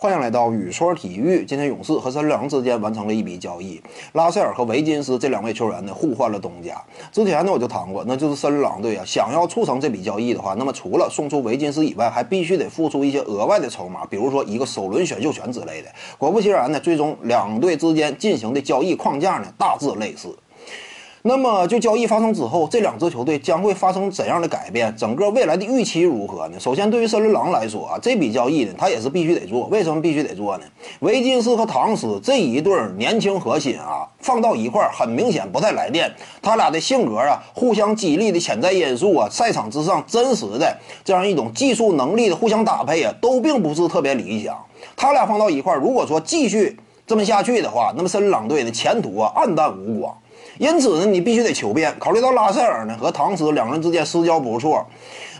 欢迎来到雨说体育。今天勇士和森林狼之间完成了一笔交易，拉塞尔和维金斯这两位球员呢互换了东家。之前呢我就谈过，那就是森林狼队啊，想要促成这笔交易的话，那么除了送出维金斯以外，还必须得付出一些额外的筹码，比如说一个首轮选秀权之类的。果不其然呢，最终两队之间进行的交易框架呢大致类似。那么，就交易发生之后，这两支球队将会发生怎样的改变？整个未来的预期如何呢？首先，对于森林狼来说啊，这笔交易呢，他也是必须得做。为什么必须得做呢？维金斯和唐斯这一对年轻核心啊，放到一块儿，很明显不太来电。他俩的性格啊，互相激励的潜在因素啊，赛场之上真实的这样一种技术能力的互相搭配啊，都并不是特别理想。他俩放到一块儿，如果说继续这么下去的话，那么森林狼队的前途啊，黯淡无光。因此呢，你必须得求变。考虑到拉塞尔呢和唐斯两个人之间私交不错，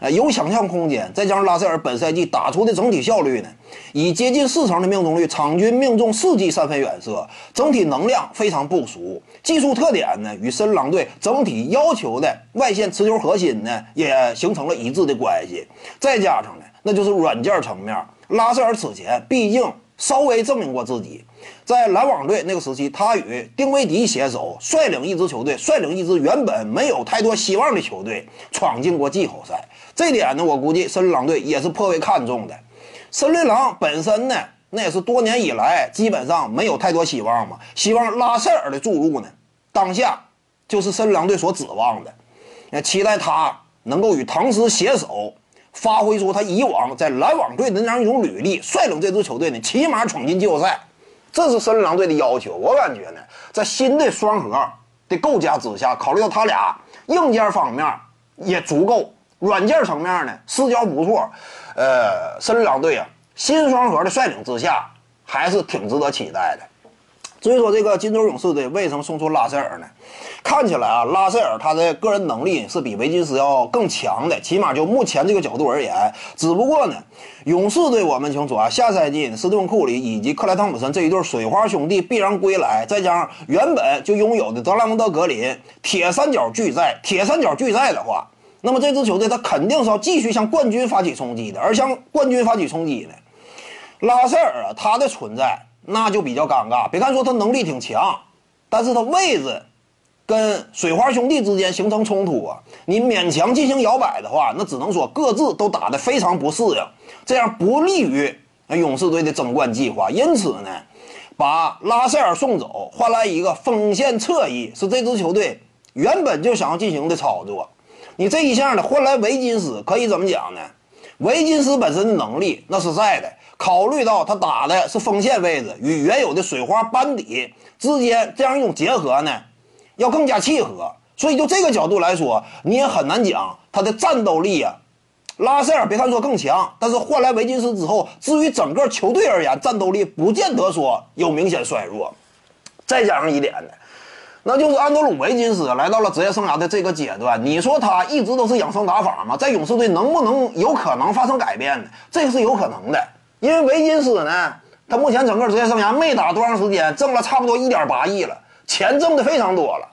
呃，有想象空间。再加上拉塞尔本赛季打出的整体效率呢，以接近四成的命中率，场均命中四记三分远射，整体能量非常不俗。技术特点呢，与深狼队整体要求的外线持球核心呢，也形成了一致的关系。再加上呢，那就是软件层面，拉塞尔此前毕竟。稍微证明过自己，在篮网队那个时期，他与丁威迪携手率领一支球队，率领一支原本没有太多希望的球队闯进过季后赛。这点呢，我估计森林狼队也是颇为看重的。森林狼本身呢，那也是多年以来基本上没有太多希望嘛。希望拉塞尔的注入呢，当下就是森林狼队所指望的。那期待他能够与唐斯携手。发挥出他以往在篮网队的那样一种履历，率领这支球队呢，起码闯进季后赛，这是森林狼队的要求。我感觉呢，在新的双核的构架之下，考虑到他俩硬件方面也足够，软件层面呢私交不错，呃，森林狼队啊，新双核的率领之下，还是挺值得期待的。至于说这个金州勇士队为什么送出拉塞尔呢？看起来啊，拉塞尔他的个人能力是比维金斯要更强的，起码就目前这个角度而言。只不过呢，勇士队我们清楚啊，下赛季斯蒂芬库里以及克莱汤普森这一对水花兄弟必然归来，再加上原本就拥有的德拉蒙德格林，铁三角俱在，铁三角俱在的话，那么这支球队他肯定是要继续向冠军发起冲击的。而向冠军发起冲击呢，拉塞尔啊，他的存在。那就比较尴尬。别看说他能力挺强，但是他位置跟水花兄弟之间形成冲突啊，你勉强进行摇摆的话，那只能说各自都打得非常不适应，这样不利于勇士队的争冠计划。因此呢，把拉塞尔送走，换来一个锋线侧翼，是这支球队原本就想要进行的操作。你这一下呢，换来维金斯，可以怎么讲呢？维金斯本身的能力那是在的。考虑到他打的是锋线位置，与原有的水花班底之间这样一种结合呢，要更加契合。所以就这个角度来说，你也很难讲他的战斗力啊。拉塞尔别看说更强，但是换来维金斯之后，至于整个球队而言，战斗力不见得说有明显衰弱。再加上一点呢，那就是安德鲁维金斯来到了职业生涯的这个阶段，你说他一直都是养生打法吗？在勇士队能不能有可能发生改变呢？这个是有可能的。因为维金斯呢，他目前整个职业生涯没打多长时间，挣了差不多一点八亿了，钱挣的非常多了。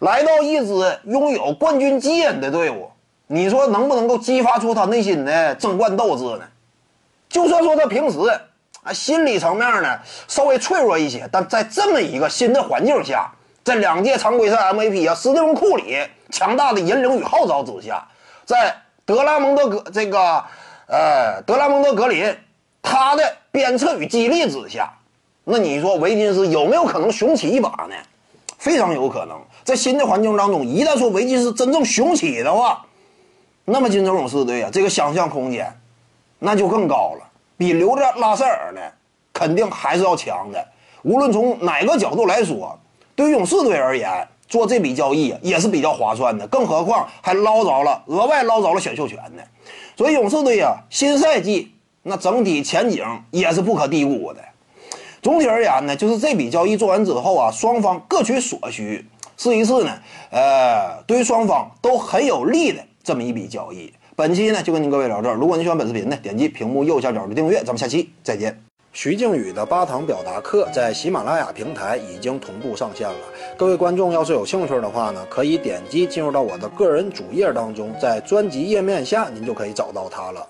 来到一支拥有冠军基因的队伍，你说能不能够激发出他内心的争冠斗志呢？就算说他平时啊心理层面呢稍微脆弱一些，但在这么一个新的环境下，在两届常规赛 MVP 啊斯蒂芬库里强大的引领与号召之下，在德拉蒙德格这个呃德拉蒙德格林。他的鞭策与激励之下，那你说维金斯有没有可能雄起一把呢？非常有可能。在新的环境当中，一旦说维金斯真正雄起的话，那么金州勇士队啊，这个想象空间那就更高了，比留着拉塞尔呢，肯定还是要强的。无论从哪个角度来说，对于勇士队而言，做这笔交易也是比较划算的。更何况还捞着了额外捞着了选秀权呢。所以勇士队呀，新赛季。那整体前景也是不可低估的。总体而言呢，就是这笔交易做完之后啊，双方各取所需，是一次呢，呃，对于双方都很有利的这么一笔交易。本期呢就跟您各位聊这儿。如果您喜欢本视频呢，点击屏幕右下角的订阅。咱们下期再见。徐静宇的八堂表达课在喜马拉雅平台已经同步上线了。各位观众要是有兴趣的话呢，可以点击进入到我的个人主页当中，在专辑页面下您就可以找到它了。